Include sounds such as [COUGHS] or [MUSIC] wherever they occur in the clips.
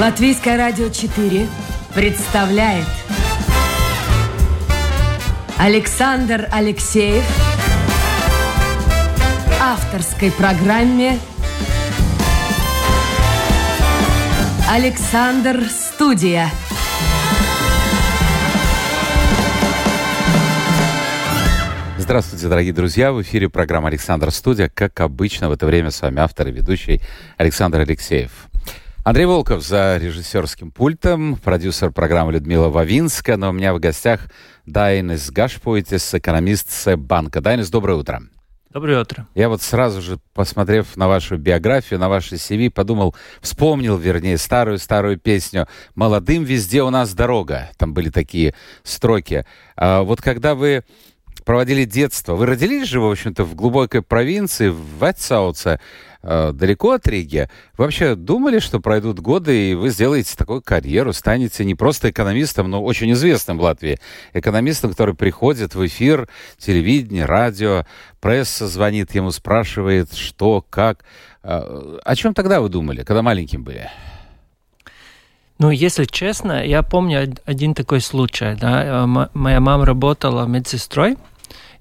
Латвийское радио 4 представляет Александр Алексеев авторской программе Александр Студия. Здравствуйте, дорогие друзья! В эфире программа «Александр Студия». Как обычно, в это время с вами автор и ведущий Александр Алексеев. Андрей Волков за режиссерским пультом, продюсер программы Людмила Вавинска, но у меня в гостях Дайнес Гашпойтис, экономист с банка. Дайнес, доброе утро. Доброе утро. Я вот сразу же, посмотрев на вашу биографию, на ваше CV, подумал, вспомнил, вернее, старую-старую песню «Молодым везде у нас дорога». Там были такие строки. А вот когда вы проводили детство. Вы родились же, в общем-то, в глубокой провинции, в Ватсауце, э, далеко от Риги. Вы вообще думали, что пройдут годы, и вы сделаете такую карьеру, станете не просто экономистом, но очень известным в Латвии. Экономистом, который приходит в эфир, телевидение, радио, пресса звонит ему, спрашивает, что, как. Э, о чем тогда вы думали, когда маленьким были? Ну, если честно, я помню один такой случай. Да? Э, моя мама работала медсестрой,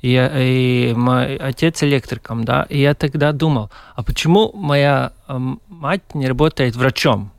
и, и мой отец электриком, да, и я тогда думал, а почему моя эм, мать не работает врачом?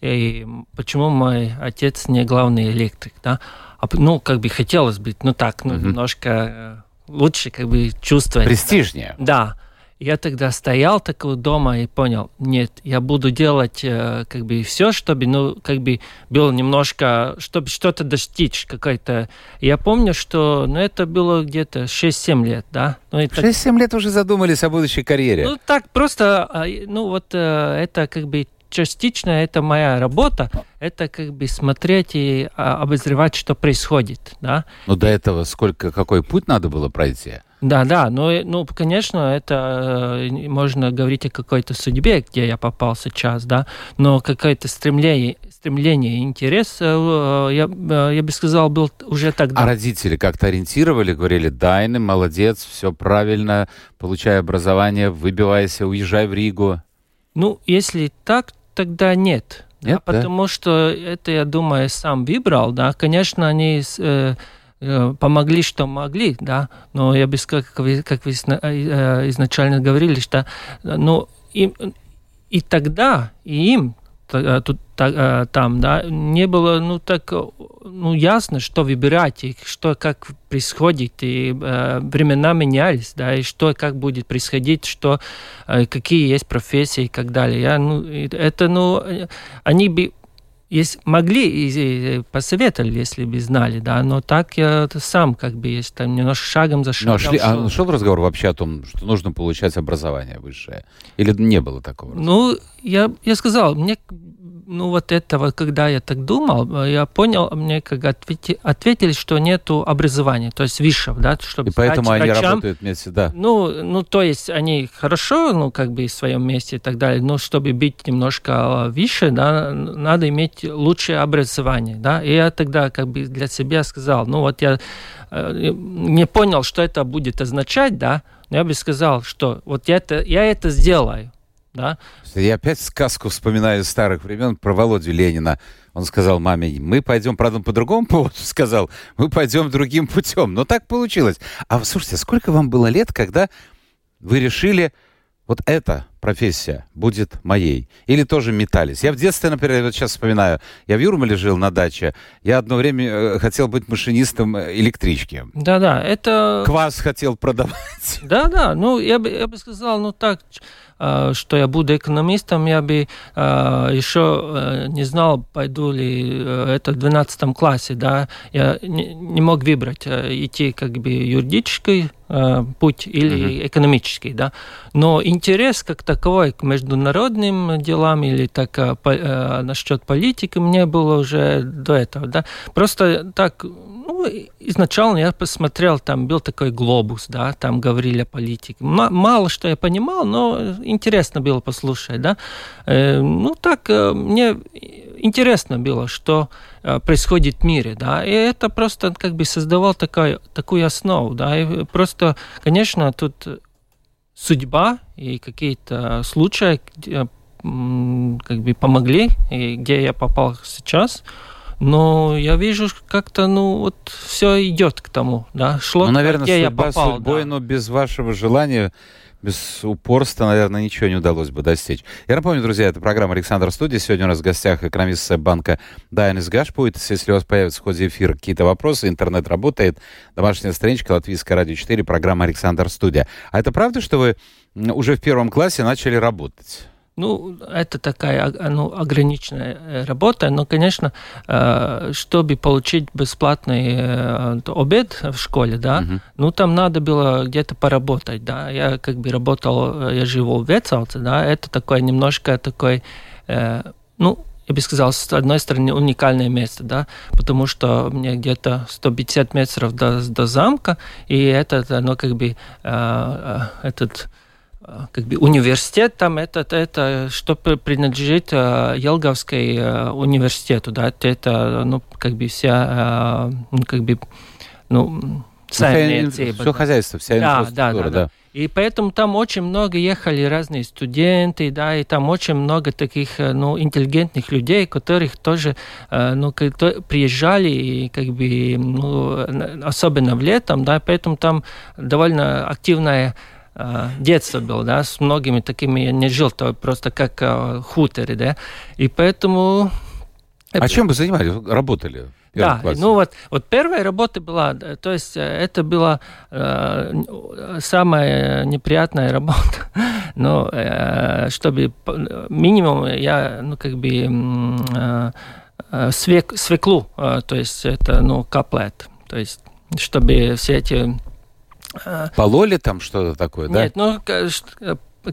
И почему мой отец не главный электрик, да? А, ну, как бы хотелось быть, ну так, ну, mm-hmm. немножко э, лучше как бы чувствовать. Престижнее. Да. Я тогда стоял такого дома и понял, нет, я буду делать э, как бы все, чтобы, ну, как бы было немножко, чтобы что-то достичь, какой-то. Я помню, что, ну, это было где-то 6-7 лет, да. Ну, 6-7 лет уже задумались о будущей карьере. Ну, так просто, а, ну, вот э, это как бы частично это моя работа, это как бы смотреть и а, обозревать, что происходит, да. Но до этого сколько, какой путь надо было пройти? Да, да, ну, ну, конечно, это э, можно говорить о какой-то судьбе, где я попал сейчас, да, но какое-то стремление, стремление, интерес, э, я, э, я бы сказал, был уже тогда. А родители как-то ориентировали, говорили, Дайны, молодец, все правильно, получай образование, выбивайся, уезжай в Ригу? Ну, если так, тогда нет. Нет, да, да? Потому что это, я думаю, сам выбрал, да. Конечно, они э, Э, помогли, что могли, да, но я бы сказал, как вы, как вы э, изначально говорили, что ну, им, и тогда, и им э, тут, там, да, не было, ну, так, ну, ясно, что выбирать, и что, как происходит, и э, времена менялись, да, и что, как будет происходить, что, э, какие есть профессии и так далее. Я, ну, это, ну, они бы есть, могли и посоветовали, если бы знали, да, но так я сам как бы есть там немножко шагом за шагом. Ну, а, шли, а шел разговор вообще о том, что нужно получать образование высшее? Или не было такого? Ну, я, я сказал, мне ну вот этого, когда я так думал, я понял, мне как ответи, ответили, что нету образования, то есть высшего, да, чтобы И поэтому они врачам. работают вместе, да. Ну, ну, то есть они хорошо, ну, как бы в своем месте и так далее, но чтобы быть немножко выше, да, надо иметь лучшее образование, да. И я тогда как бы для себя сказал, ну вот я э, не понял, что это будет означать, да, но я бы сказал, что вот я это, я это сделаю, да? Я опять сказку вспоминаю из старых времен про Володю Ленина. Он сказал маме, мы пойдем, правда, по другому [LAUGHS] поводу сказал, мы пойдем другим путем. Но так получилось. А слушайте, сколько вам было лет, когда вы решили, вот эта профессия будет моей. Или тоже метались. Я в детстве, например, вот сейчас вспоминаю, я в Юрмале жил на даче, я одно время э, хотел быть машинистом электрички. Да-да, это... Квас хотел продавать. Да-да, ну, я бы, я бы сказал, ну так, э, что я буду экономистом, я бы э, еще не знал, пойду ли это в 12 классе, да, я не, мог выбрать, идти как бы юридический путь или uh-huh. экономический, да, но интерес как таковой к международным делам или так по, насчет политики мне было уже до этого, да. Просто так, ну, изначально я посмотрел, там был такой глобус, да, там говорили о политике. Мало что я понимал, но интересно было послушать, да. Э, ну, так э, мне интересно было, что э, происходит в мире, да, и это просто как бы создавал такая, такую основу, да, и просто, конечно, тут судьба и какие-то случаи как бы помогли, и где я попал сейчас. Но я вижу, как-то, ну, вот все идет к тому, да, шло, ну, наверное, где судьба я попал. судьбой, да. но без вашего желания без упорства, наверное, ничего не удалось бы достичь. Я напомню, друзья, это программа «Александр Студия». Сегодня у нас в гостях экономист банка Дайнис Гашпуит. Если у вас появятся в ходе эфира какие-то вопросы, интернет работает, домашняя страничка Латвийская радио 4, программа «Александр Студия». А это правда, что вы уже в первом классе начали работать? Ну, это такая ну, ограниченная э, работа, но, конечно, э, чтобы получить бесплатный э, обед в школе, да, uh-huh. ну, там надо было где-то поработать, да. Я как бы работал, я живу в Вецалце, да, это такое немножко такой, ну, я бы сказал, с одной стороны, уникальное место, да, потому что мне где-то 150 метров до, до замка, и это, оно как бы, этот как бы университет там это, это что принадлежит uh, Елговской uh, университету, да, это, ну, как бы вся, uh, ну, как бы, ну, цельная Все да. хозяйство, вся да, инфраструктура, да, да, да. И поэтому там очень много ехали разные студенты, да, и там очень много таких, ну, интеллигентных людей, которых тоже, ну, приезжали, и как бы, ну, особенно в летом, да, поэтому там довольно активная детство было, да, с многими такими я не жил, то просто как э, хуторе, да, и поэтому... А чем вы занимались, работали? Да, классе. ну вот, вот первая работа была, то есть это была э, самая неприятная работа, [LAUGHS] но э, чтобы минимум я, ну как бы э, свек, свеклу, э, то есть это, ну, каплет, то есть чтобы все эти Пололи там что-то такое, да? Нет, ну,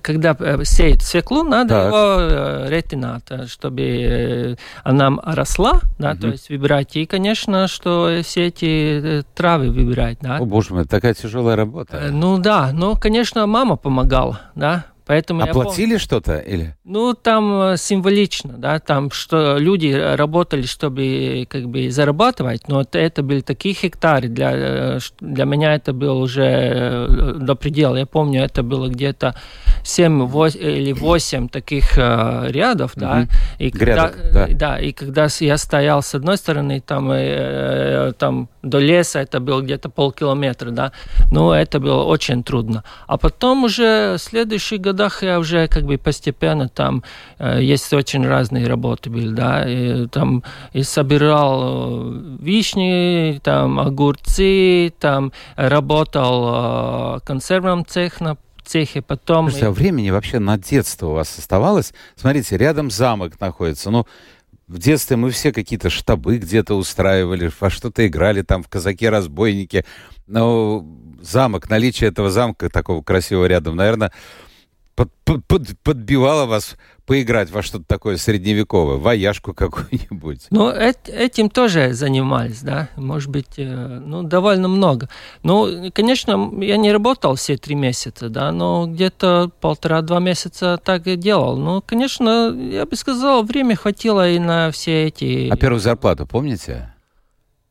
когда э, сеет свеклу, надо так. его э, ретинать, чтобы э, она росла, да, угу. то есть выбирать. И, конечно, что все эти травы выбирать, да. О, боже мой, такая тяжелая работа. Ну да, ну, конечно, мама помогала, да, Поэтому Оплатили помню, что-то или? Ну, там символично, да, там что люди работали, чтобы как бы зарабатывать, но это, это были такие гектары, для, для меня это было уже до предела. Я помню, это было где-то 7 8, или 8 таких э, рядов, угу. да. И Грядок, когда, да. да. И когда я стоял с одной стороны, там, э, там до леса это было где-то полкилометра, да. Ну, это было очень трудно. А потом уже в следующих годах я уже как бы постепенно там э, есть очень разные работы были, да. И, там и собирал э, вишни, там огурцы, там работал э, консервным цехом, цехе, потом... Слушайте, а времени вообще на детство у вас оставалось? Смотрите, рядом замок находится, ну, в детстве мы все какие-то штабы где-то устраивали, во что-то играли там в казаке-разбойнике. Но замок, наличие этого замка такого красивого рядом, наверное, под, под, под, подбивало вас поиграть во что-то такое средневековое, вояжку какую-нибудь? Ну, этим тоже занимались, да, может быть, э, ну, довольно много. Ну, конечно, я не работал все три месяца, да, но где-то полтора-два месяца так и делал. Ну, конечно, я бы сказал, время хватило и на все эти... А первую зарплату помните?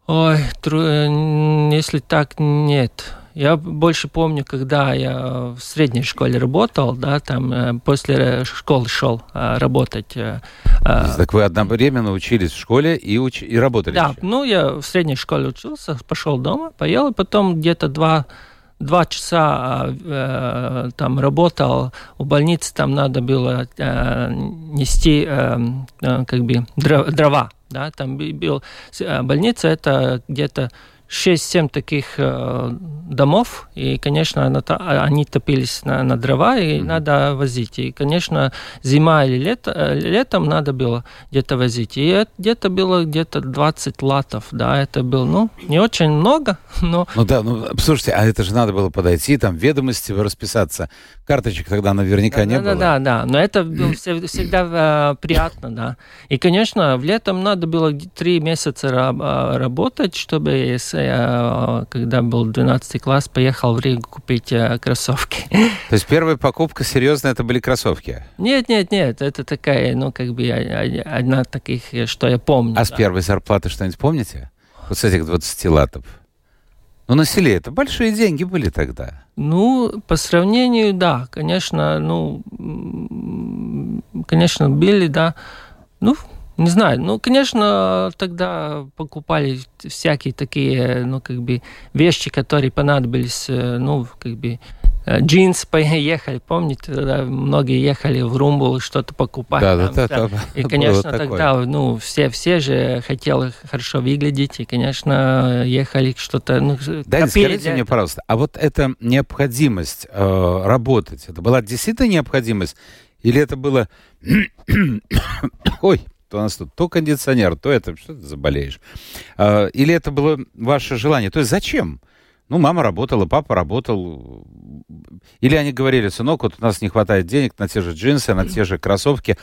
Ой, тру... Э, если так, нет. Я больше помню, когда я в средней школе работал, да, там э, после школы шел э, работать. Э, так вы одновременно учились в школе и, уч... и работали? Да, еще? ну я в средней школе учился, пошел дома, поел, и потом где-то два два часа э, там работал у больницы, там надо было э, нести э, как бы дрова, да, там был больница, это где-то 6-7 таких э, домов, и, конечно, на, они топились на, на дрова, и mm-hmm. надо возить. И, конечно, зима или лето, э, летом надо было где-то возить. И где-то было где-то 20 латов, да, это было, ну, не очень много, [LAUGHS] но... Ну да, ну, слушайте, а это же надо было подойти, там, ведомости расписаться. Карточек тогда наверняка да, не да, было. Да, да, да, но это было всегда э, приятно, да. И, конечно, в летом надо было 3 месяца э, работать, чтобы я, когда был 12 класс, поехал в Ригу купить э, кроссовки. То есть первая покупка серьезная, это были кроссовки? Нет, нет, нет, это такая, ну, как бы одна таких, что я помню. А да. с первой зарплаты что-нибудь помните? Вот с этих 20 латов? Ну, на селе это большие деньги были тогда. Ну, по сравнению, да, конечно, ну, конечно, были, да. Ну, не знаю, ну, конечно, тогда покупали всякие такие, ну, как бы, вещи, которые понадобились, э, ну, как бы, э, джинс поехали, помните, тогда многие ехали в Румбул что-то покупать. Да, там, да, да, да. И, конечно, тогда, ну, все, все же хотели хорошо выглядеть, и, конечно, ехали что-то, ну, Да, скажите мне, пожалуйста, а вот эта необходимость э, работать, это была действительно необходимость? Или это было... [COUGHS] Ой, то у нас тут то кондиционер, то это... Что ты заболеешь? Э, или это было ваше желание? То есть зачем? Ну, мама работала, папа работал. Или они говорили, сынок, вот у нас не хватает денег на те же джинсы, на те же кроссовки.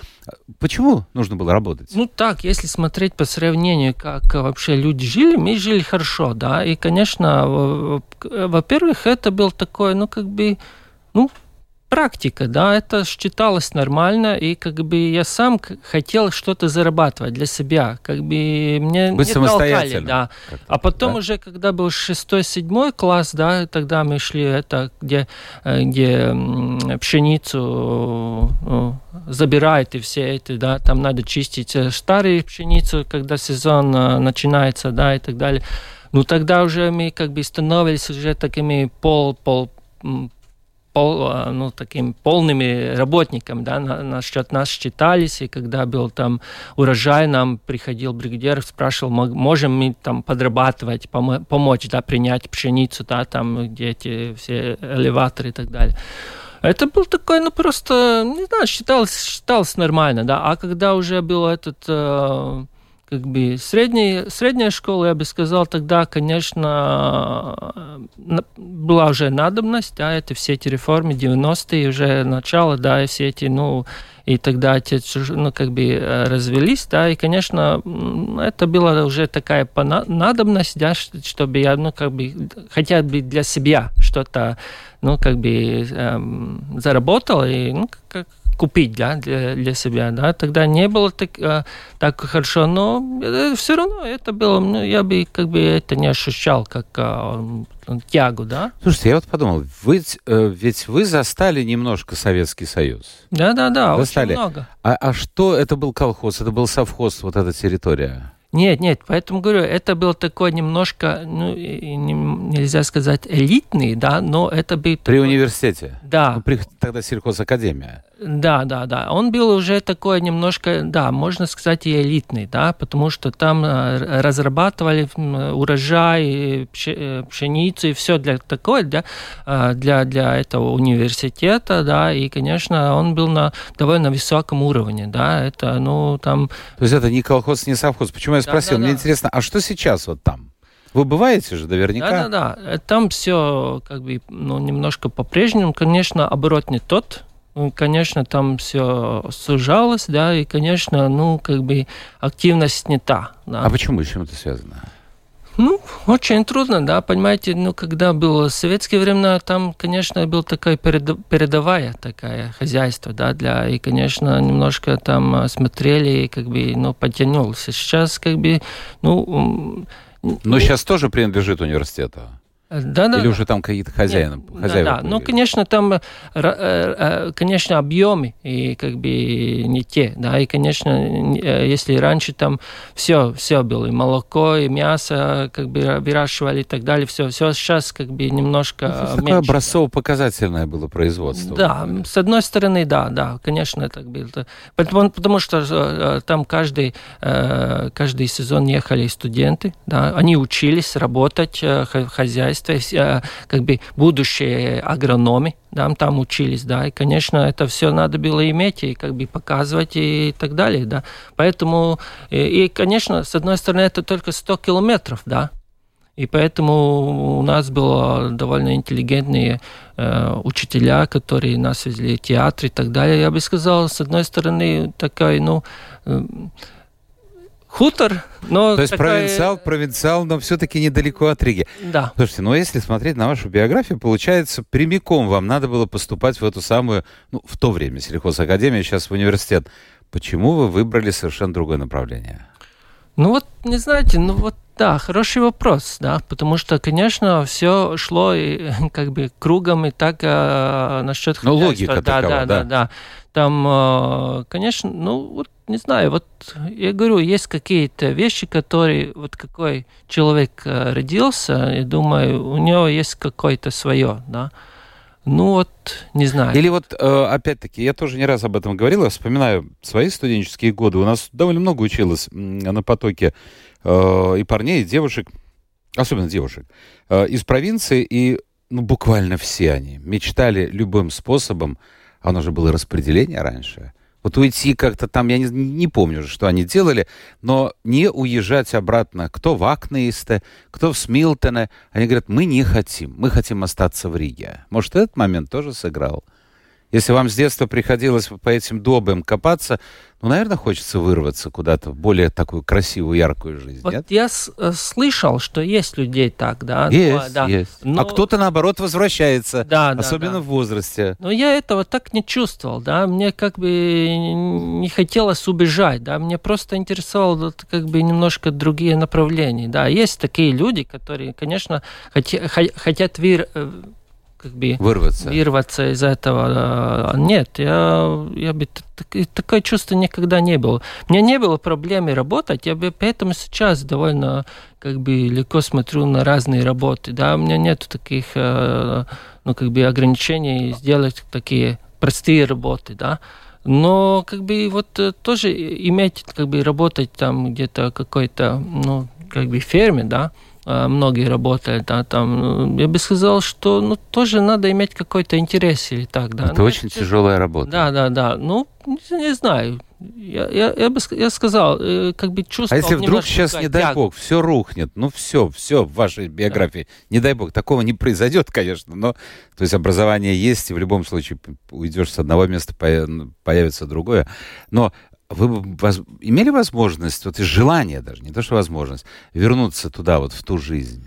Почему нужно было работать? Ну так, если смотреть по сравнению, как вообще люди жили, мы жили хорошо, да, и, конечно, во- во- во-первых, это был такой, ну, как бы, ну, практика, да, это считалось нормально, и как бы я сам хотел что-то зарабатывать для себя, как бы мне Быть не толкали, да. А потом да? уже, когда был шестой-седьмой класс, да, тогда мы шли, это где, э, где пшеницу ну, забирают и все это, да, там надо чистить э, старую пшеницу, когда сезон э, начинается, да, и так далее. Ну, тогда уже мы как бы становились уже такими пол, пол, пол, а, ну, таким полными работниками, да, на, насчет нас считались, и когда был там урожай, нам приходил бригадир, спрашивал, мо- можем мы там подрабатывать, помо- помочь, да, принять пшеницу, да, там, где эти все элеваторы и так далее. Это был такой, ну, просто, не знаю, считалось, считалось нормально, да, а когда уже был этот э, как бы средний, средняя школа, я бы сказал, тогда, конечно, была уже надобность, да, это все эти реформы, 90-е, уже начало, да, и все эти, ну, и тогда эти, ну, как бы э, развелись, да, и, конечно, это была уже такая надобность, да, чтобы я, ну, как бы, хотя бы для себя что-то, ну, как бы эм, заработал и, ну, как купить, да, для, для себя, да, тогда не было так, э, так хорошо, но все равно это было, ну, я бы как бы это не ощущал как э, тягу, да. Слушайте, я вот подумал, вы, ведь, э, ведь вы застали немножко Советский Союз. Да-да-да, Застали. очень много. А, а что это был колхоз? Это был совхоз, вот эта территория? Нет, нет, поэтому говорю, это был такой немножко, ну, нельзя сказать элитный, да, но это был... При такой- университете? Да, Ну, при, тогда сельхозакадемия. Да, да, да. Он был уже такой немножко, да, можно сказать, и элитный, да, потому что там э, разрабатывали урожай, пше- э, пшеницу и все для такое, для, э, для, для этого университета, да, и, конечно, он был на довольно высоком уровне, да, это, ну, там, То есть это не колхоз, не совхоз. Почему я Да, спросил? да, Мне да. интересно, а что сейчас вот там? Вы бываете же наверняка? да, да, да, там все как бы, ну, немножко по-прежнему, конечно, оборот не тот, Конечно, там все сужалось, да, и, конечно, ну, как бы активность не та. Да. А почему? С чем это связано? Ну, очень трудно, да, понимаете, ну, когда было советские времена, там, конечно, был такая передовая такая хозяйство, да, для, и, конечно, немножко там э, смотрели, и, как бы, ну, подтянулся. Сейчас, как бы, ну... Но сейчас тоже принадлежит университету? Да, да, Или уже там какие-то хозяины, Нет, хозяева Да, да. Ну, конечно, там, э, э, э, конечно, объемы и как бы не те, да, и, конечно, не- если раньше там все, все было, и молоко, и мясо, как бы выращивали и так далее, все, все сейчас как бы немножко Ну, то есть э, такое меньше. образцово-показательное было производство. Да, с одной стороны, да, да, конечно, так было. Потому, потому что там каждый, каждый сезон ехали студенты, да, они учились работать э, хозяйстве, э, как бы будущие агрономы, да, там учились, да, и, конечно, это все надо было иметь и как бы показывать и так далее, да. Поэтому, и, и, конечно, с одной стороны, это только 100 километров, да, и поэтому у нас было довольно интеллигентные э, учителя, которые нас везли в театр и так далее. Я бы сказал, с одной стороны, такой, ну, э, хутор, но... То есть такая- провинциал, провинциал, но все-таки недалеко от Риги. Да. Слушайте, ну если смотреть на вашу биографию, получается, прямиком вам надо было поступать в эту самую, ну, в то время сельхозакадемию, сейчас в университет. Почему вы выбрали совершенно другое направление? Ну вот, не знаете, ну вот да, хороший вопрос, да, потому что, конечно, все шло и, [LAUGHS] как бы кругом и так э, насчет Ну, хозяйства. логика да, такова, да, да. да, да. Там, э, конечно, ну, вот не знаю, вот я говорю, есть какие-то вещи, которые, вот какой человек э, родился, я думаю, у него есть какое-то свое, да. Ну вот, не знаю. Или вот, э, опять-таки, я тоже не раз об этом говорил, я вспоминаю свои студенческие годы. У нас довольно много училось на потоке э, и парней, и девушек, особенно девушек, из провинции, и ну, буквально все они мечтали любым способом, оно же было распределение раньше, вот уйти как-то там, я не, не помню, что они делали, но не уезжать обратно. Кто в Акнеисте, кто в Смилтоне. Они говорят, мы не хотим, мы хотим остаться в Риге. Может, этот момент тоже сыграл? Если вам с детства приходилось по этим добам копаться, ну, наверное, хочется вырваться куда-то в более такую красивую, яркую жизнь, вот нет? я э, слышал, что есть людей так, да. Есть, да. есть. Но... А кто-то, наоборот, возвращается, Да, особенно да, в возрасте. Но я этого так не чувствовал, да, мне как бы не хотелось убежать, да, мне просто интересовало как бы немножко другие направления, да. Есть такие люди, которые, конечно, хотят э, как бы Вырваться. вырваться из этого. Нет, я, я бы так- такое чувство никогда не было. У меня не было проблемы работать, я бы поэтому сейчас довольно как бы легко смотрю на разные работы. Да, у меня нет таких э, ну, как бы ограничений сделать такие простые работы, да. Но как бы вот э, тоже иметь, как бы работать там где-то какой-то, ну, как бы ферме, да, многие работают, да, там, ну, я бы сказал, что, ну, тоже надо иметь какой-то интерес или так, да. Это Ну, очень тяжелая работа. Да, да, да, ну, не, не знаю, я, я, я бы я сказал, э, как бы А чувствовал если вдруг сейчас, не дай тягу. бог, все рухнет, ну все, все в вашей биографии, не дай бог, такого не произойдет, конечно, но то есть образование есть, и в любом случае уйдешь с одного места, ну, появится другое. Но вы бы воз- имели возможность, вот и желание даже, не то что возможность, вернуться туда, вот в ту жизнь?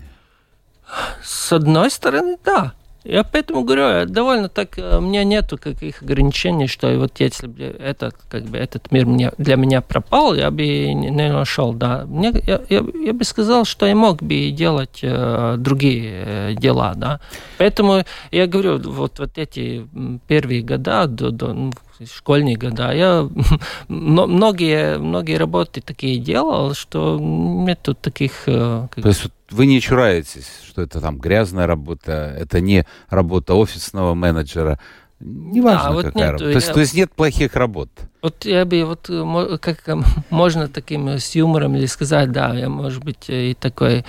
С одной стороны, да. Я поэтому говорю, я довольно так, э, у меня нету каких ограничений, что вот если бы этот, как бы, этот мир мне, для меня пропал, я бы не, нашел, да. Мне, я, я, я бы сказал, что я мог бы делать э, другие э, дела, да. Поэтому я говорю, вот, вот эти первые года, до, до, ну, школьные года, я [LAUGHS] мно- многие, многие работы такие делал, что нету таких... э, То есть вы не чураетесь, что это там грязная работа, это не работа офисного менеджера, неважно Да, вот какая нету, работа. То есть, я- то есть нет плохих работ. Вот я бы вот э, как э, [LAUGHS] можно таким с юмором или сказать, да, я может быть и такой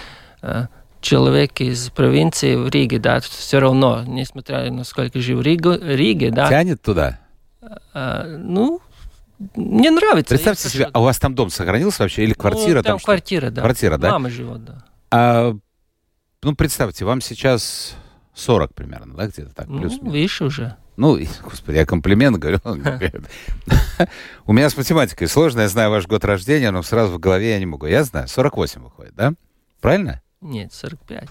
человек из провинции в Риге, да, все равно, несмотря на сколько живу в Ригу- Риге, да, Тянет туда. Э, ну, мне нравится. Представьте себе, а у вас там дом сохранился вообще или квартира Ну, там там? что? квартира, да. Квартира, да? Мама живет, да. А, ну, представьте, вам сейчас 40 примерно, да, где-то так, Ну, плюс-минус. видишь уже. Ну, господи, я комплимент говорю. [LAUGHS] У меня с математикой сложно, я знаю ваш год рождения, но сразу в голове я не могу. Я знаю, 48 выходит, да? Правильно? Нет, 45.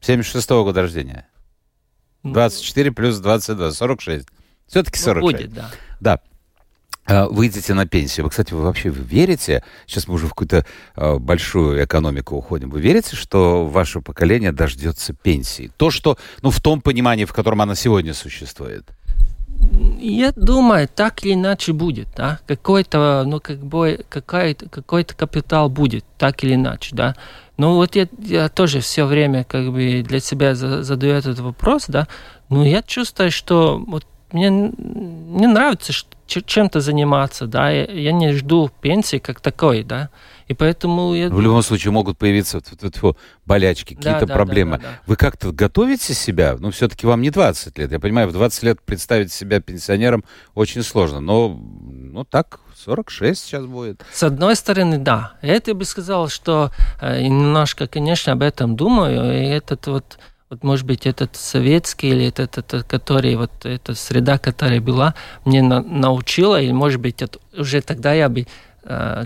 76-го года рождения. Ну, 24 плюс 22, 46. Все-таки ну, 46. будет, да. Да. А, Выйдете на пенсию. Вы, кстати, вы вообще вы верите, сейчас мы уже в какую-то а, большую экономику уходим, вы верите, что ваше поколение дождется пенсии? То, что, ну, в том понимании, в котором она сегодня существует. Я думаю, так или иначе будет, да. Какой-то, ну, как бы, какой-то, какой-то капитал будет, так или иначе, да. Ну, вот я, я тоже все время, как бы, для себя за- задаю этот вопрос, да. Но я чувствую, что вот мне, н- мне нравится чем-то заниматься, да. Я, не жду пенсии как такой, да. И поэтому я... В любом случае могут появиться болячки, Да, какие-то да, проблемы. да, да, да. Вы как-то готовите себя? Ну, все-таки вам не 20 лет. Я понимаю, в 20 лет представить себя пенсионером очень сложно. Но, ну, так, 46 сейчас будет. С одной стороны, да. Это я бы сказал, что э, немножко, конечно, об этом думаю. И этот вот, вот может быть, этот советский или этот, этот который, вот эта среда, которая была, мне на- научила, и, может быть, это, уже тогда я бы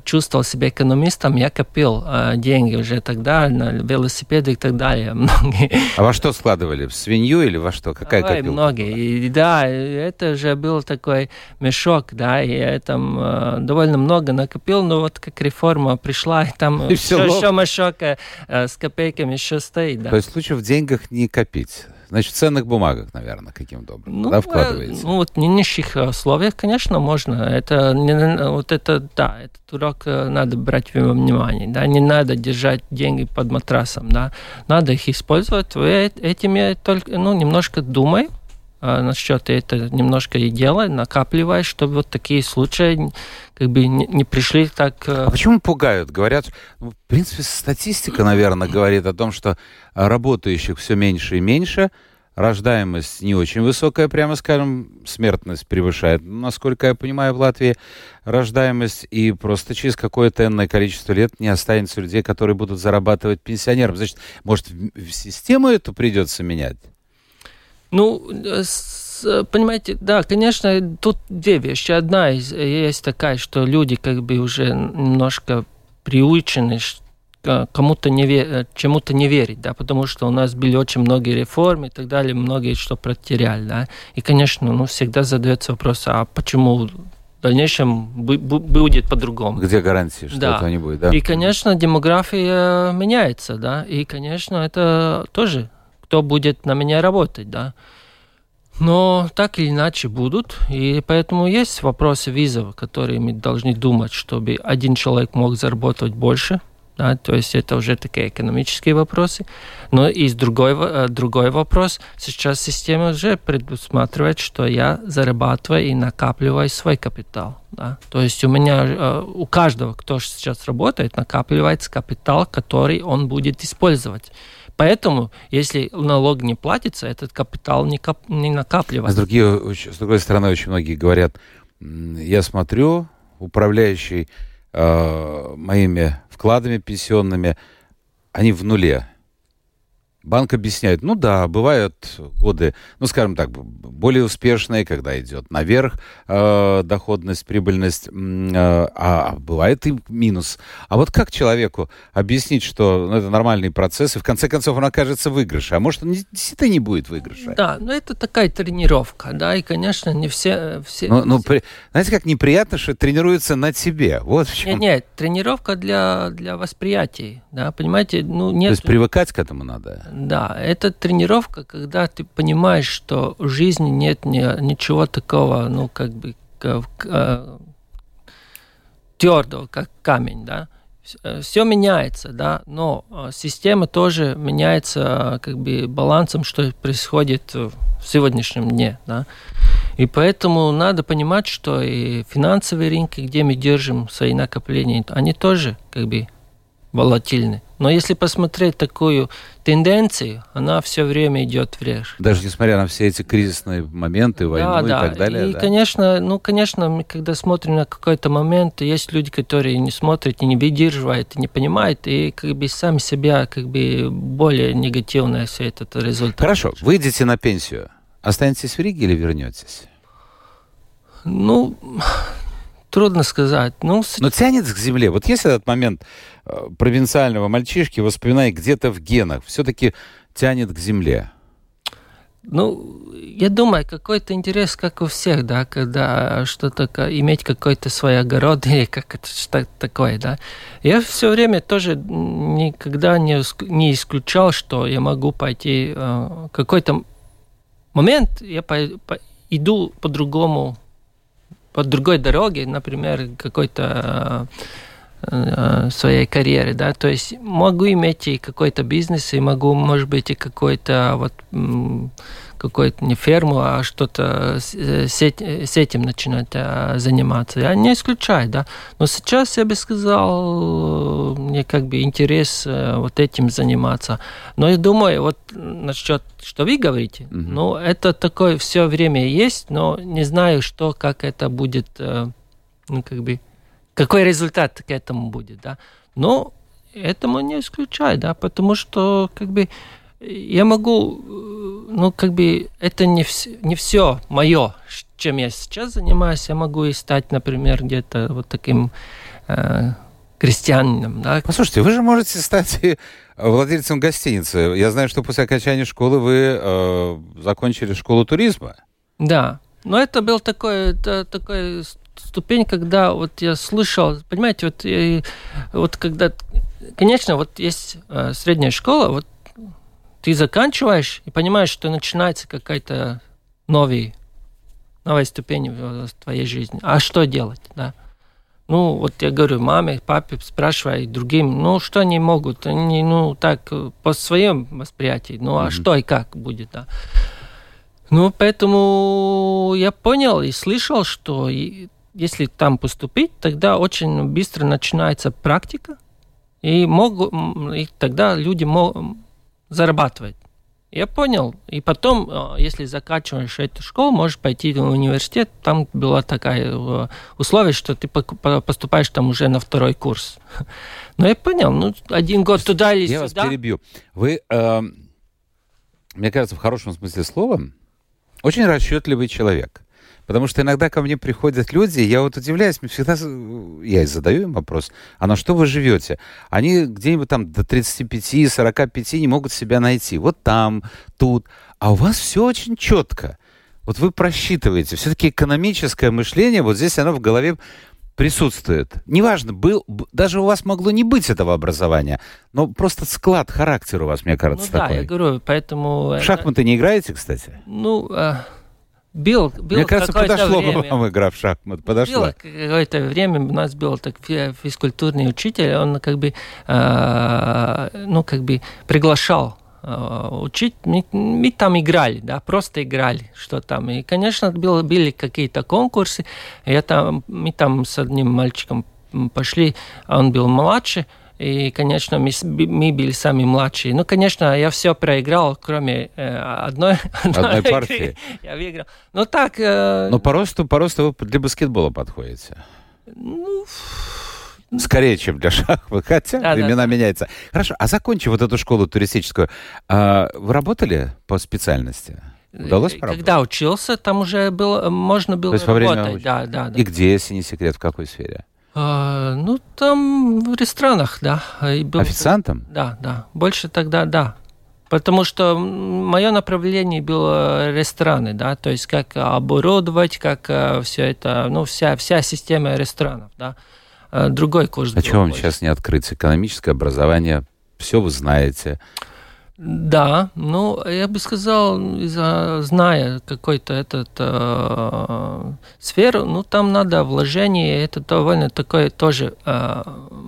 чувствовал себя экономистом, я копил э, деньги уже тогда на велосипеды и так далее. [LAUGHS] Многие. А во что складывали? В свинью или во что? Какая Ой, копилка? многие. И, да, это же был такой мешок, да, и я там э, довольно много накопил, но вот как реформа пришла, и там [LAUGHS] И всё еще, лопнуло. мешок э, с копейками еще стоит, да. То есть лучше в деньгах не копить. Значит, в ценных бумагах, наверное, каким-то образом, ну, да, вкладываете? Ну, вот в нынешних условиях, конечно, можно. Это, не, вот это, да, этот урок надо брать во внимание, да, не надо держать деньги под матрасом, да, надо их использовать. Вы этими только, ну, немножко думай, а, насчет это немножко и делай, накапливай, чтобы вот такие случаи как бы не, не пришли так... А почему пугают? Говорят, ну, в принципе, статистика, наверное, говорит о том, что работающих все меньше и меньше, рождаемость не очень высокая, прямо скажем, смертность превышает, насколько я понимаю, в Латвии рождаемость, и просто через какое-то энное количество лет не останется людей, которые будут зарабатывать пенсионерам. Значит, может, в систему эту придется менять? Ну, понимаете, да, конечно, тут две вещи. Одна из, есть такая, что люди как бы уже немножко приучены кому-то не чему-то не верить, да, потому что у нас были очень многие реформы и так далее, многие что потеряли, да. И, конечно, ну, всегда задается вопрос, а почему в дальнейшем будет по-другому. Где гарантии, что да. этого не будет, да? И, конечно, демография меняется, да, и, конечно, это тоже кто будет на меня работать, да. Но так или иначе будут, и поэтому есть вопросы визов, которые мы должны думать, чтобы один человек мог заработать больше, да, то есть это уже такие экономические вопросы. Но и другой, э, другой вопрос, сейчас система уже предусматривает, что я зарабатываю и накапливаю свой капитал. Да. То есть у меня, э, у каждого, кто сейчас работает, накапливается капитал, который он будет использовать. Поэтому, если налог не платится, этот капитал не, кап, не накапливается. А с, другой, с другой стороны, очень многие говорят, я смотрю, управляющий э, моими вкладами пенсионными, они в нуле. Банк объясняет, ну да, бывают годы, ну скажем так, более успешные, когда идет наверх э, доходность, прибыльность, э, а бывает и минус. А вот как человеку объяснить, что ну, это нормальный процесс, и в конце концов он окажется в выигрыше, а может он действительно не будет выигрыша? Да, но это такая тренировка, да, и, конечно, не все... все но, но, при... Знаете, как неприятно, что тренируется на тебе, вот в чем. Нет, нет, тренировка для, для восприятия, да, понимаете, ну нет... То есть привыкать к этому надо? Да, это тренировка, когда ты понимаешь, что в жизни нет ни, ничего такого, ну, как бы, как, э, твердого, как камень, да. Все э, меняется, да, но э, система тоже меняется, как бы, балансом, что происходит в сегодняшнем дне, да. И поэтому надо понимать, что и финансовые рынки, где мы держим свои накопления, они тоже, как бы, волатильны. Но если посмотреть такую тенденцию, она все время идет вверх. Даже несмотря на все эти кризисные моменты, войну да, и да. так далее. И, да? конечно, ну, конечно, мы когда смотрим на какой-то момент, есть люди, которые не смотрят и не выдерживают, и не понимают, и как бы сами себя как бы более негативно все этот результат. Хорошо, выйдете на пенсию, останетесь в Риге или вернетесь? Ну, Трудно сказать. Ну, Но тянет к земле. Вот есть этот момент провинциального мальчишки, воспоминай где-то в генах, все-таки тянет к земле. Ну, я думаю, какой-то интерес, как у всех, да, когда что-то, иметь какой-то свой огород [LAUGHS] или как это что такое, да. Я все время тоже никогда не, не исключал, что я могу пойти э, какой-то момент, я по, по, иду по-другому по другой дороге, например, какой-то э, своей карьеры, да, то есть могу иметь и какой-то бизнес, и могу, может быть, и какой-то вот какую-то не ферму, а что-то с, э, с, этим начинать а, заниматься. Я не исключаю, да. Но сейчас я бы сказал, мне как бы интерес вот этим заниматься. Но я думаю, вот насчет, что вы говорите, mm-hmm. ну, это такое все время есть, но не знаю, что, как это будет, ну, как бы, какой результат к этому будет, да. Но этому не исключаю, да, потому что, как бы, я могу, э, ну, как бы, это не, вс не все мое, чем я сейчас занимаюсь. Я могу и стать, например, где-то вот таким э, крестьянином. Да? Послушайте, вы же можете стать владельцем гостиницы. Я знаю, что после окончания школы вы э, закончили школу туризма. Да, но это был такой, это, такой ступень, когда вот я слышал, понимаете, вот, я, вот когда, конечно, вот есть э, средняя школа, вот ты заканчиваешь и понимаешь, что начинается какая-то новый, новая ступень в твоей жизни. А что делать, да? Ну, вот я говорю, маме, папе, спрашивай другим, ну, что они могут? Они, ну, так, по своему восприятию, ну, а mm-hmm. что и как будет, да. Ну, поэтому я понял и слышал, что если там поступить, тогда очень быстро начинается практика, и, могут, и тогда люди могут зарабатывать. Я понял. И потом, э, если заканчиваешь эту школу, можешь пойти в университет. Там было такое э, условие, что ты поступаешь там уже на второй курс. [LAUGHS] Но я понял, ну, один год туда или я сюда. Я вас перебью. Вы, э, мне кажется, в хорошем смысле слова, очень расчетливый человек. Потому что иногда ко мне приходят люди, я вот удивляюсь, мне всегда, я и задаю им вопрос, а на что вы живете? Они где-нибудь там до 35-45 не могут себя найти. Вот там, тут. А у вас все очень четко. Вот вы просчитываете. Все-таки экономическое мышление, вот здесь оно в голове присутствует. Неважно, был, даже у вас могло не быть этого образования, но просто склад, характер у вас, мне кажется, ну, такой. да, я говорю, поэтому... В шахматы не играете, кстати? Ну, а, Бил, бил Мне кажется, подошло время. бы вам игра в шахмат. Подошло. Было какое-то время у нас был так физкультурный учитель, он как бы, э, ну, как бы приглашал э, учить. Мы, мы там играли, да, просто играли, что там. И, конечно, было, были какие-то конкурсы. Я там, мы там с одним мальчиком пошли, он был младше, и, конечно, мы, мы были самые младшие. Ну, конечно, я все проиграл, кроме э, одной, [LAUGHS] одной партии. я выиграл. Ну, так... Э... Но по росту, по росту вы для баскетбола подходите. Ну... Скорее, чем для шахмат, хотя да, времена да, меняются. Хорошо, а закончив вот эту школу туристическую, а, вы работали по специальности? Удалось поработать? Когда учился, там уже было, можно было То есть работать. Во время да, да, да. И где, если не секрет, в какой сфере? А, ну, там в ресторанах, да. Был, Официантом? Да, да. Больше тогда, да. Потому что мое направление было рестораны, да, то есть как оборудовать, как э, все это, ну, вся, вся система ресторанов, да. Э, другой курс. А чего вам сейчас не открыть? Экономическое образование, все вы знаете. Да, ну, я бы сказал, зная какой-то этот э, сферу, ну, там надо вложение, это довольно такой тоже э,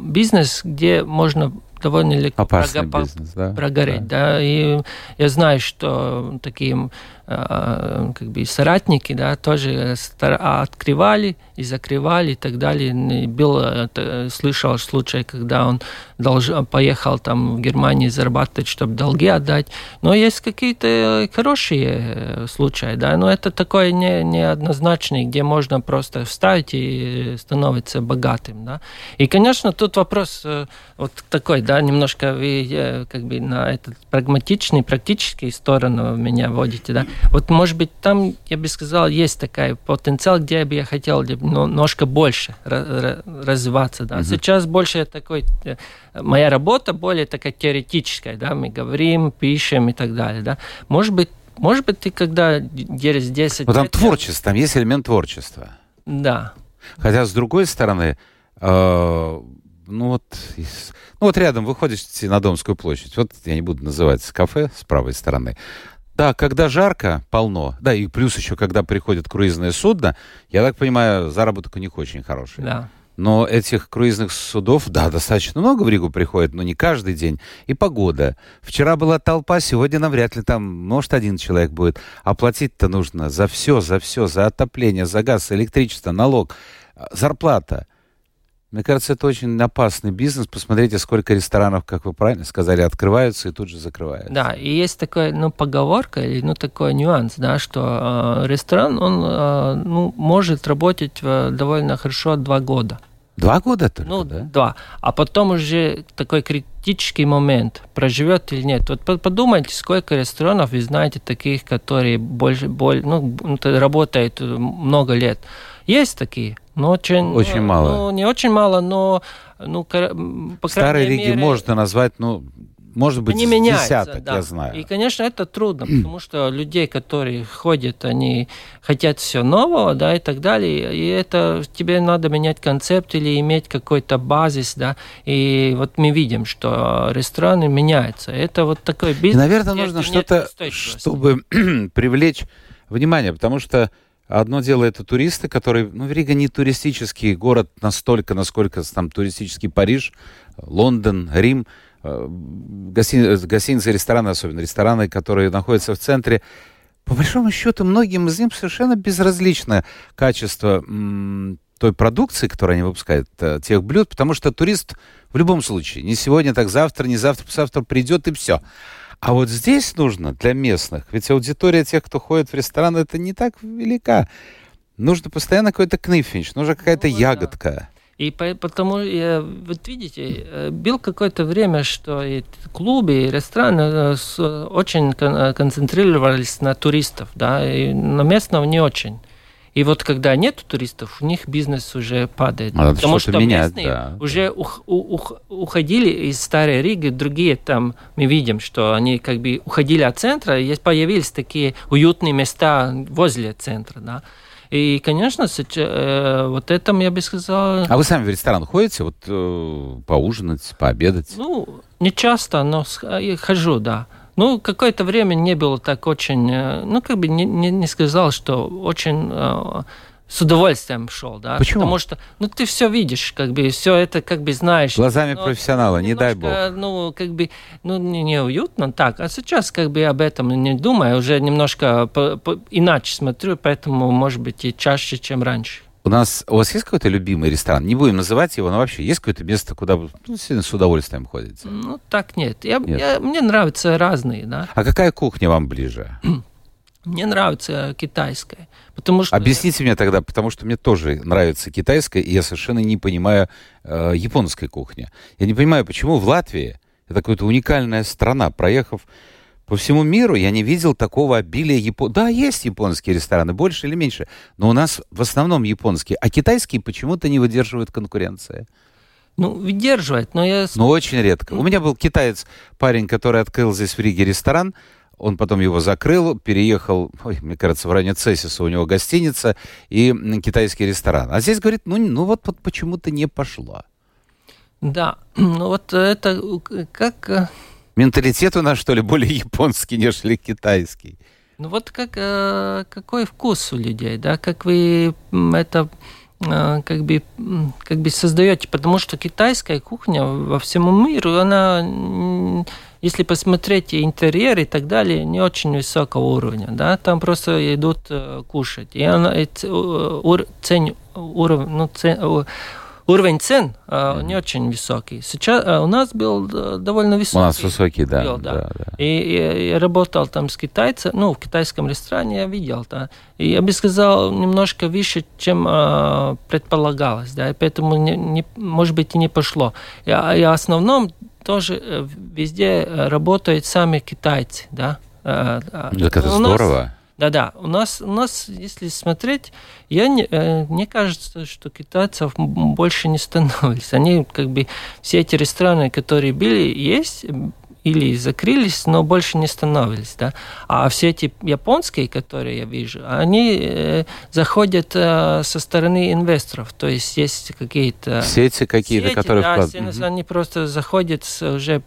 бизнес, где можно довольно легко Опасный прога- бизнес, да? прогореть, да. да, и я знаю, что такие э, как бы соратники, да, тоже открывали и закрывали и так далее. Был, это, слышал случай, когда он долж, поехал там в Германию зарабатывать, чтобы долги отдать. Но есть какие-то хорошие э, случаи, да, но это такое не, неоднозначный, где можно просто вставить и становиться богатым, да. И, конечно, тут вопрос э, вот такой, да, немножко вы э, как бы на этот прагматичный, практический сторону меня водите, да. Вот, может быть, там, я бы сказал, есть такой потенциал, где бы я хотел немножко больше развиваться. Да. Угу. Сейчас больше такой, э, моя работа более такая теоретическая, да, мы говорим, пишем и так далее, да. Может быть, может быть, ты когда через 10 Но там творчество, там есть элемент творчества. Да. Хотя, с другой стороны, э, ну вот, ну вот рядом выходите на Домскую площадь, вот я не буду называть кафе с правой стороны, да, когда жарко, полно. Да, и плюс еще, когда приходит круизное судно, я так понимаю, заработок у них очень хороший. Да. Но этих круизных судов, да, достаточно много в Ригу приходит, но не каждый день. И погода. Вчера была толпа, сегодня навряд ли там, может, один человек будет. Оплатить-то нужно за все, за все, за отопление, за газ, электричество, налог, зарплата. Мне кажется, это очень опасный бизнес. Посмотрите, сколько ресторанов, как вы правильно сказали, открываются и тут же закрываются. Да, и есть такая, ну, поговорка или, ну, такой нюанс, да, что э, ресторан, он, э, ну, может работать э, довольно хорошо два года. Два года только, Ну, да? два. А потом уже такой критический момент, проживет или нет. Вот подумайте, сколько ресторанов вы знаете таких, которые больше, более, ну, работают много лет. Есть такие, но очень... Очень мало. Ну, не очень мало, но... Ну, по Старой Риге мере... можно назвать, ну, может быть, они меняются, десяток, да. я знаю. И, конечно, это трудно, [CLEARS THROAT] потому что людей, которые ходят, они хотят все нового, да, и так далее, и это тебе надо менять концепт или иметь какой-то базис, да, и вот мы видим, что рестораны меняются. Это вот такой бизнес. И, наверное, нужно что-то, чтобы [CLEARS THROAT] привлечь внимание, потому что Одно дело это туристы, которые... Ну, Рига не туристический город настолько, насколько там туристический Париж, Лондон, Рим. Э, гостиницы, гостиницы, рестораны, особенно рестораны, которые находятся в центре. По большому счету, многим из них совершенно безразлично качество той продукции, которую они выпускают, э, тех блюд, потому что турист в любом случае, не сегодня, так завтра, не завтра, завтра придет и все. А вот здесь нужно для местных, ведь аудитория тех, кто ходит в ресторан, это не так велика. Нужно постоянно какой-то кныфинч, нужна какая-то ну, ягодка. Да. И потому, я, вот видите, э, был какое-то время, что и клубы, и рестораны э, очень концентрировались на туристов, да, и на местного не очень. И вот когда нет туристов, у них бизнес уже падает. Надо потому что менять, местные да. уже ух, ух, уходили из Старой Риги, другие там, мы видим, что они как бы уходили от центра, и появились такие уютные места возле центра, да. И, конечно, э, вот этом я бы сказал... А вы сами в ресторан ходите, вот э, поужинать, пообедать? Ну, не часто, но хожу, да. Ну, какое-то время не было так очень, э, ну, как бы не, не, не сказал, что очень э, с удовольствием шел, да. Почему? Потому что, ну, ты все видишь, как бы, все это, как бы, знаешь. Глазами но, профессионала, не дай бог. Ну, как бы, ну, не, неуютно так. А сейчас, как бы, об этом не думаю, уже немножко по, по, иначе смотрю, поэтому, может быть, и чаще, чем раньше. У нас, у вас есть какой-то любимый ресторан? Не будем называть его, но вообще есть какое-то место, куда вы ну, с удовольствием ходите? Ну, так нет. Я, нет. Я, мне нравятся разные, да. А какая кухня вам ближе? [CLEARS THROAT] Мне нравится китайская. Потому что... Объясните мне тогда, потому что мне тоже нравится китайская, и я совершенно не понимаю э, японской кухни. Я не понимаю, почему в Латвии, это какая-то уникальная страна, проехав по всему миру я не видел такого обилия япон... Да, есть японские рестораны, больше или меньше, но у нас в основном японские, а китайские почему-то не выдерживают конкуренции. Ну, выдерживает, но я... Но очень редко. У меня был китаец, парень, который открыл здесь в Риге ресторан, он потом его закрыл, переехал, ой, мне кажется, в районе Цесиса у него гостиница и китайский ресторан. А здесь, говорит, ну, ну вот, вот почему-то не пошло. Да, [CLEARS THROAT] ну вот это как э, Менталитет у нас, что ли, более японский, нежели китайский. Ну вот как, э, какой вкус у людей, да, как вы это э, как бы, как бы создаете, потому что китайская кухня во всему миру, она, если посмотреть интерьер и так далее, не очень высокого уровня, да, там просто идут э, кушать, и она, и цен, уровень, ну, цен, уровень цен mm-hmm. не очень высокий. Сейчас а, у нас был э, довольно высокий. У нас высокий, да. Был, да. да, да. И, и я работал там с китайцем, ну, в китайском ресторане я видел, да. И я бы сказал, немножко выше, чем э, предполагалось, да. И поэтому, не, не, может быть, и не пошло. И, и в основном тоже э, везде работают сами китайцы, да. Так это здорово. Да-да, у нас, у нас, если смотреть, я не, э, мне кажется, что китайцев больше не становились. Они как бы все эти рестораны, которые были, есть, или закрылись, но больше не становились, да. А все эти японские, которые я вижу, они э, заходят э, со стороны инвесторов, то есть есть какие-то сети какие-то, которые да, вклад... они просто заходят с уже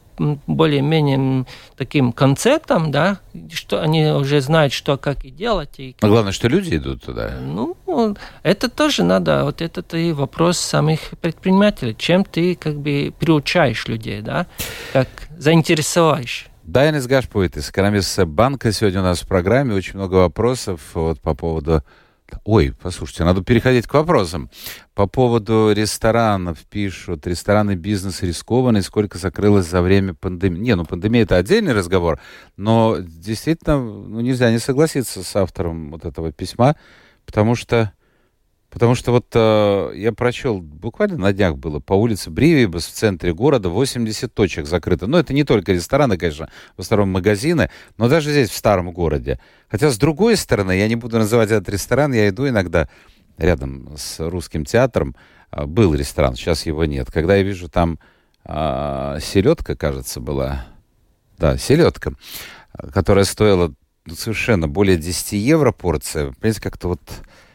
более-менее таким концептом, да, что они уже знают, что как и делать. И как... главное, что люди идут туда. Ну, это тоже надо, вот это и вопрос самих предпринимателей, чем ты как бы приучаешь людей, да, как заинтересовываешь. Дайнес Гашпуитис, экономист банка, сегодня у нас в программе очень много вопросов вот по поводу Ой, послушайте, надо переходить к вопросам. По поводу ресторанов пишут, ресторанный бизнес рискованный, сколько закрылось за время пандемии. Не, ну пандемия это отдельный разговор, но действительно ну, нельзя не согласиться с автором вот этого письма, потому что Потому что вот э, я прочел, буквально на днях было, по улице Бривибас в центре города 80 точек закрыто. Но это не только рестораны, конечно, в основном магазины, но даже здесь, в старом городе. Хотя, с другой стороны, я не буду называть этот ресторан, я иду иногда рядом с русским театром, э, был ресторан, сейчас его нет. Когда я вижу там э, селедка, кажется, была, Да, селедка, которая стоила ну, совершенно более 10 евро порция. Понимаете, как-то вот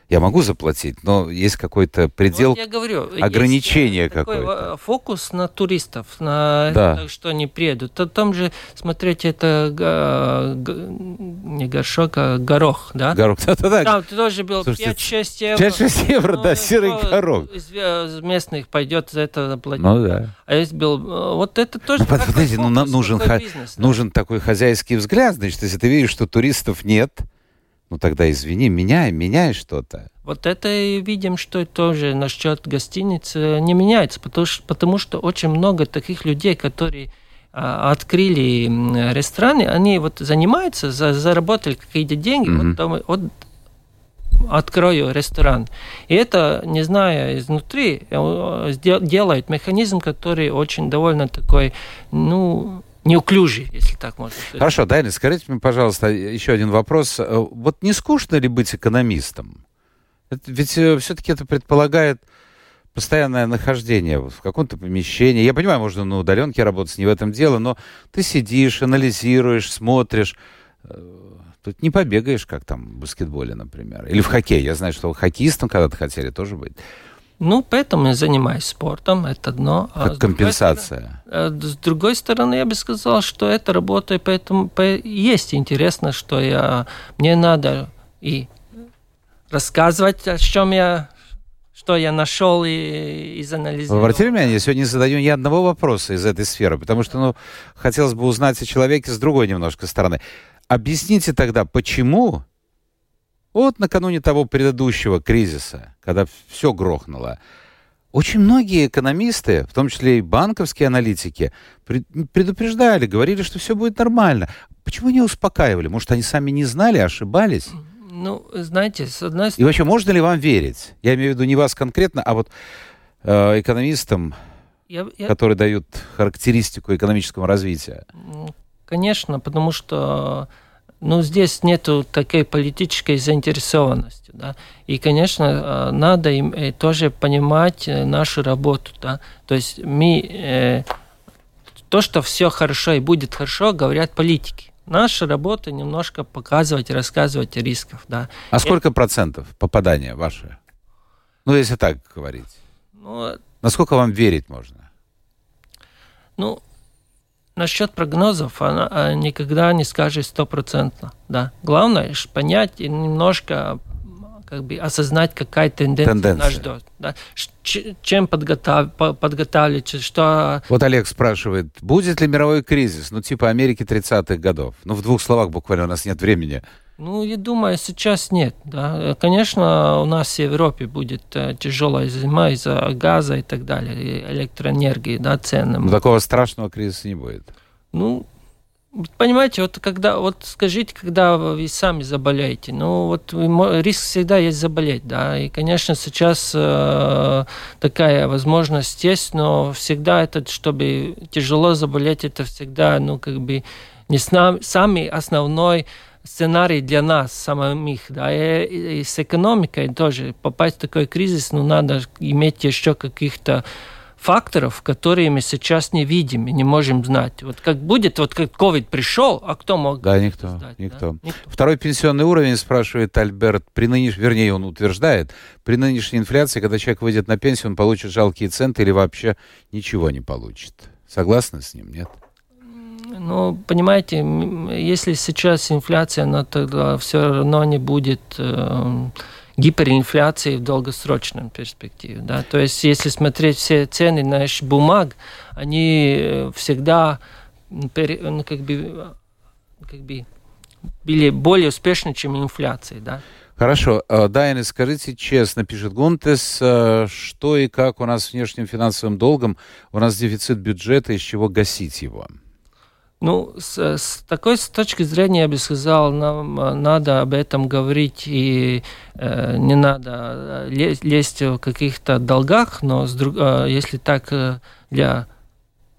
я могу заплатить, но есть какой-то предел вот я говорю, ограничения есть какое-то. Фокус на туристов, на Да. это, что они приедут. То там же, смотрите, это га- га- не горшок, а горох, да? Горох. Да-да-да. Там тоже был Слушайте, 5-6 евро. 5-6 евро, Ну, да, серый кто горох. Из, из местных пойдет за это заплатить. Ну да. А есть был... э, Вот это тоже... Ну, подождите, ну, нужен бизнес, да. Нужен такой хозяйский взгляд. Значит, если ты видишь, что туристов нет, ну тогда извини, меняй, меняй что-то. Вот это и видим, что тоже насчет гостиниц э, не меняется, потому что, потому что очень много таких людей, которые а, открыли рестораны, они вот занимаются, за, заработали какие-то деньги, Мгм. вот, там, вот открою ресторан. И это, не зная изнутри, э, делает механизм, который очень довольно такой, ну, неуклюжий, если так можно сказать. Хорошо, Дайна, скажите мне, пожалуйста, еще один вопрос. Э, Вот не скучно ли быть экономистом? Ведь все-таки это предполагает постоянное нахождение в каком-то помещении. Я понимаю, можно на удаленке работать, не в этом дело, но ты сидишь, анализируешь, смотришь. Э, Тут не побегаешь, как там в баскетболе, например. Или в хоккее. Я знаю, что хоккеистом когда-то хотели тоже быть. Ну, поэтому я занимаюсь спортом, это одно. А Как с другой компенсация. А С другой стороны, я бы сказал, что это работа, поэтому по- есть интересно, что я, мне надо и рассказывать, о чем я, что я нашел и, и заанализировал. обратили внимание, я сегодня не задаю ни одного вопроса из этой сферы, потому что, ну, хотелось бы узнать о человеке с другой немножко стороны. Объясните тогда, почему вот накануне того предыдущего кризиса, когда все грохнуло, очень многие экономисты, в том числе и банковские аналитики, пред- предупреждали, говорили, что все будет нормально. Почему не успокаивали? Может, они сами не знали, ошибались? Ну, знаете, с одной И стороны, вообще, можно ли вам верить? Я имею в виду не вас конкретно, а вот э, экономистам, я, я- которые дают характеристику экономического развития. конечно, потому что ну, здесь нету такой политической заинтересованности, да, и, конечно, э, надо им э, тоже понимать э, нашу работу, да, то есть мы, то, что все хорошо и будет хорошо, говорят политики. Наша работа немножко показывать, рассказывать о рисках, да. А сколько процентов попадания ваше? Ну, если так говорить. Ну, Насколько вам верить можно? Ну, насчет прогнозов, она а, никогда не скажет стопроцентно. Да. Главное понять и немножко как бы осознать, какая тенденция, Тенденция. нас ждет. Да. Чем подготав, по- подготавливаться, что... Вот Олег спрашивает, будет ли мировой кризис? Ну, типа Америки 30-х годов. Ну, в двух словах буквально, у нас нет времени. Ну, я думаю, сейчас нет. Да. Конечно, у нас в Европе будет э, тяжелая зима из-за газа и так далее, и электроэнергии, да, цены. Но такого страшного кризиса не будет. Ну, понимаете, вот когда, вот скажите, когда вы сами заболеете, ну вот риск всегда есть заболеть, да, и, конечно, сейчас э, такая возможность есть, но всегда это, чтобы тяжело заболеть, это всегда, ну, как бы не с нам- самый основной сценарий для нас самих, да, и- и с экономикой тоже. Попасть в такой кризис, ну, надо иметь еще каких-то факторов, которые мы сейчас не видим и не можем знать. Вот как будет, вот как COVID пришел, а кто мог Да, никто, знать, да? никто. Никто. Второй пенсионный уровень, спрашивает Альберт, при нынеш... вернее, он утверждает, при нынешней инфляции, когда человек выйдет на пенсию, он получит жалкие центы или вообще ничего не получит. Согласны с ним, нет? Ну, понимаете, если сейчас инфляция, но тогда все равно не будет э, гиперинфляции в долгосрочном перспективе. Да? То есть, если смотреть все цены наших бумаг, они э, всегда ну, как бы, как бы были более успешны, чем инфляция. Да? Хорошо. Э, Дайна, скажите честно, пишет Гунтес, э, что и как у нас с внешним финансовым долгом, у нас дефицит бюджета, из чего гасить его? Ну, с, с такой с точки зрения, я бы сказал, нам э, надо об этом говорить, и э, не надо э, ле- лезть в каких-то долгах, но с друг- э, если так э, для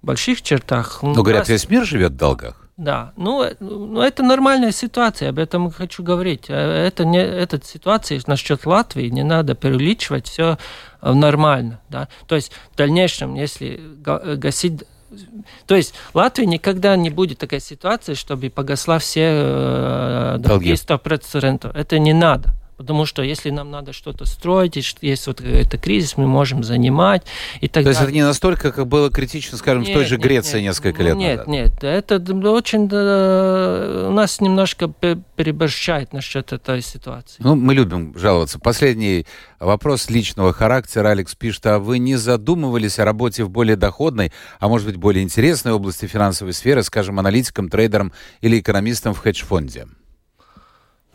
больших чертах... Ну, говорят, раз- весь мир живет в долгах. Да, ну, ну, это нормальная ситуация, об этом хочу говорить. Это не, эта ситуация насчет Латвии, не надо преувеличивать, все нормально. Да? То есть в дальнейшем, если га- гасить то есть Латвия никогда не будет такая ситуация, чтобы погасла все э, долги 100%. Это не надо. Потому что если нам надо что-то строить, есть вот это кризис, мы можем занимать и так То есть это не настолько, как было критично, скажем, нет, в той же нет, Греции нет, несколько лет нет, назад? Нет, нет. Это очень... у нас немножко переборщает насчет этой ситуации. Ну, мы любим жаловаться. Последний вопрос личного характера. Алекс пишет, а вы не задумывались о работе в более доходной, а может быть более интересной области финансовой сферы, скажем, аналитиком, трейдером или экономистом в хедж-фонде?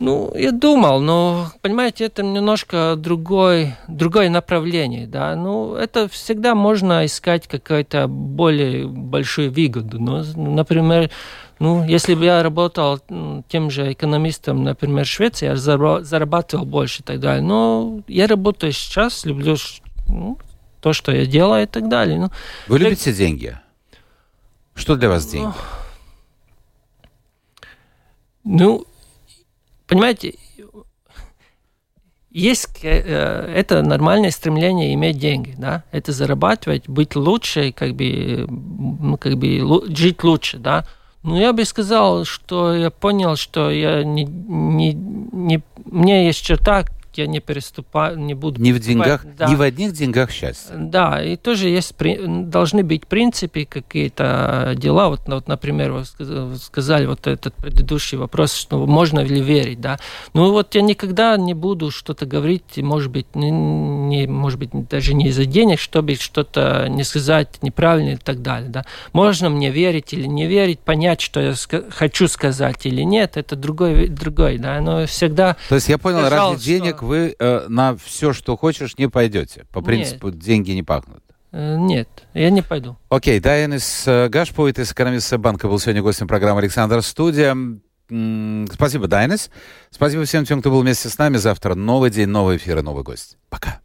Ну, я думал, но, понимаете, это немножко другой, другое направление, да. Ну, это всегда можно искать какую-то более большую выгоду. Ну, например, ну, если бы я работал тем же экономистом, например, в Швеции, я зарабатывал больше и так далее. Но я работаю сейчас, люблю ну, то, что я делаю и так далее. Ну, Вы любите деньги? Что для вас деньги? Ну, понимаете, есть э, это нормальное стремление иметь деньги, да, это зарабатывать, быть лучше, как бы, ну, как бы жить лучше, да. Ну, я бы сказал, что я понял, что я не, не, не, мне есть черта, я не переступаю, не буду... Не в деньгах, да. не в одних деньгах счастье. Да, и тоже есть, должны быть принципы, какие-то дела. Вот, вот например, вы сказали вот этот предыдущий вопрос, что можно ли верить, да. Ну вот я никогда не буду что-то говорить, может быть, не, не, может быть, даже не из-за денег, чтобы что-то не сказать неправильно и так далее, да. Можно мне верить или не верить, понять, что я хочу сказать или нет, это другой, другой, да, но всегда... То есть я понял, ради денег вы э, на все, что хочешь, не пойдете. По принципу, Нет. деньги не пахнут. Э, нет, я не пойду. Окей, okay, Дайанис э, Гашпойт из экономиста банка был сегодня гостем программы «Александр Студия». Спасибо, Дайнес. Спасибо всем тем, кто был вместе с нами. Завтра новый день, новый эфир и новый гость. Пока.